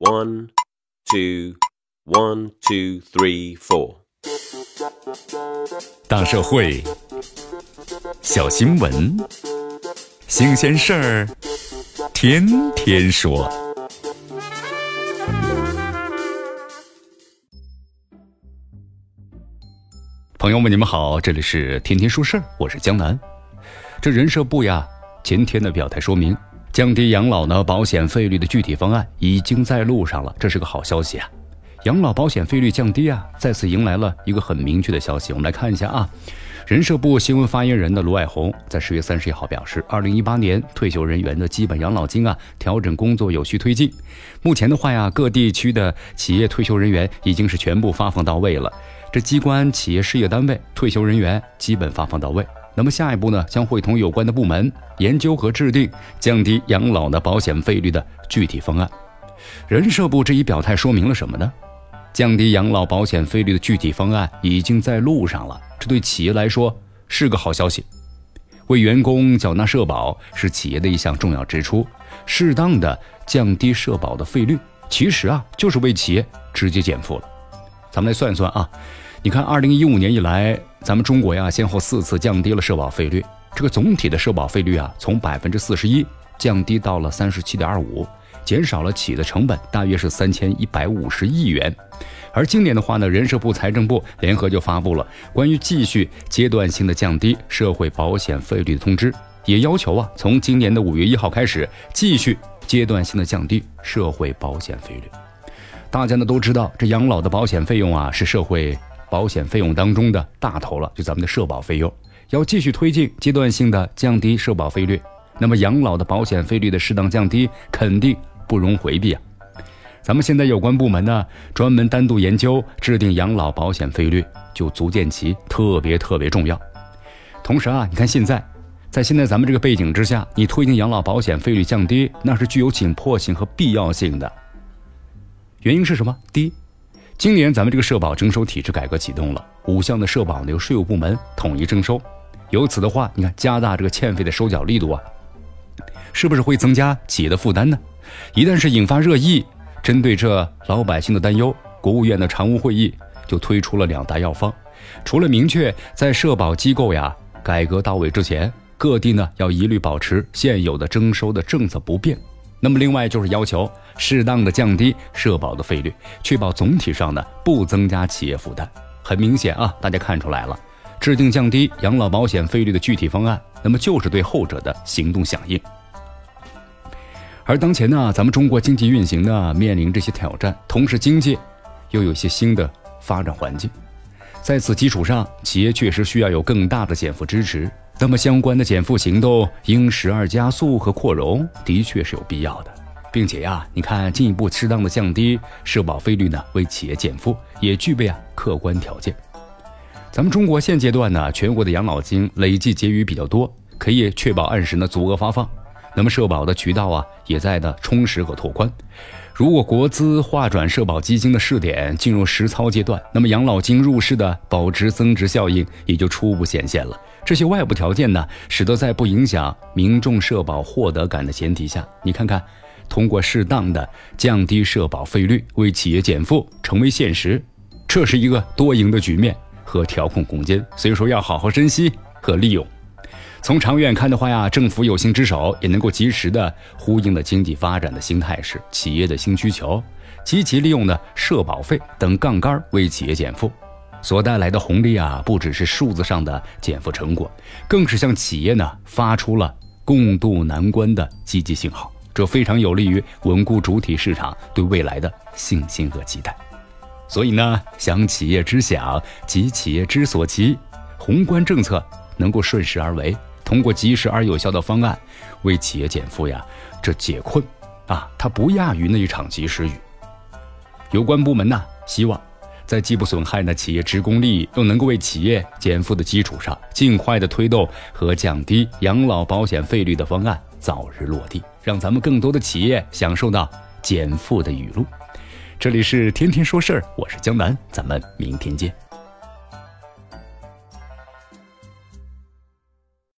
One, two, one, two, three, four. 大社会，小新闻，新鲜事儿，天天说。朋友们，你们好，这里是天天说事儿，我是江南。这人社部呀，前天的表态说明，降低养老呢保险费率的具体方案已经在路上了，这是个好消息啊。养老保险费率降低啊，再次迎来了一个很明确的消息。我们来看一下啊，人社部新闻发言人的卢爱红在十月三十一号表示，二零一八年退休人员的基本养老金啊调整工作有序推进，目前的话呀，各地区的企业退休人员已经是全部发放到位了。这机关、企业、事业单位退休人员基本发放到位。那么下一步呢，将会同有关的部门研究和制定降低养老的保险费率的具体方案。人社部这一表态说明了什么呢？降低养老保险费率的具体方案已经在路上了，这对企业来说是个好消息。为员工缴纳社保是企业的一项重要支出，适当的降低社保的费率，其实啊就是为企业直接减负了。咱们来算一算啊，你看，二零一五年以来，咱们中国呀先后四次降低了社保费率，这个总体的社保费率啊从百分之四十一降低到了三十七点二五。减少了企业的成本，大约是三千一百五十亿元。而今年的话呢，人社部、财政部联合就发布了关于继续阶段性的降低社会保险费率的通知，也要求啊，从今年的五月一号开始，继续阶段性的降低社会保险费率。大家呢都知道，这养老的保险费用啊，是社会保险费用当中的大头了，就咱们的社保费用，要继续推进阶段性的降低社保费率。那么养老的保险费率的适当降低，肯定。不容回避啊！咱们现在有关部门呢，专门单独研究制定养老保险费率，就足见其特别特别重要。同时啊，你看现在，在现在咱们这个背景之下，你推进养老保险费率降低，那是具有紧迫性和必要性的。原因是什么？第一，今年咱们这个社保征收体制改革启动了，五项的社保呢由税务部门统一征收，由此的话，你看加大这个欠费的收缴力度啊，是不是会增加企业的负担呢？一旦是引发热议，针对这老百姓的担忧，国务院的常务会议就推出了两大药方。除了明确在社保机构呀改革到位之前，各地呢要一律保持现有的征收的政策不变。那么另外就是要求适当的降低社保的费率，确保总体上呢不增加企业负担。很明显啊，大家看出来了，制定降低养老保险费率的具体方案，那么就是对后者的行动响应。而当前呢，咱们中国经济运行呢面临这些挑战，同时经济又有一些新的发展环境，在此基础上，企业确实需要有更大的减负支持。那么相关的减负行动应时而加速和扩容，的确是有必要的，并且呀，你看进一步适当的降低社保费率呢，为企业减负也具备啊客观条件。咱们中国现阶段呢，全国的养老金累计结余比较多，可以确保按时呢足额发放。那么社保的渠道啊，也在的充实和拓宽。如果国资划转社保基金的试点进入实操阶段，那么养老金入市的保值增值效应也就初步显现了。这些外部条件呢，使得在不影响民众社保获得感的前提下，你看看，通过适当的降低社保费率，为企业减负成为现实，这是一个多赢的局面和调控空间，所以说要好好珍惜和利用。从长远看的话呀，政府有心之手也能够及时的呼应了经济发展的新态势、企业的新需求，积极利用呢社保费等杠杆为企业减负，所带来的红利啊，不只是数字上的减负成果，更是向企业呢发出了共度难关的积极信号，这非常有利于稳固主体市场对未来的信心和期待。所以呢，想企业之想急企业之所急，宏观政策能够顺势而为。通过及时而有效的方案为企业减负呀，这解困啊，它不亚于那一场及时雨。有关部门呢，希望在既不损害呢企业职工利益，又能够为企业减负的基础上，尽快的推动和降低养老保险费率的方案早日落地，让咱们更多的企业享受到减负的雨露。这里是天天说事儿，我是江南，咱们明天见。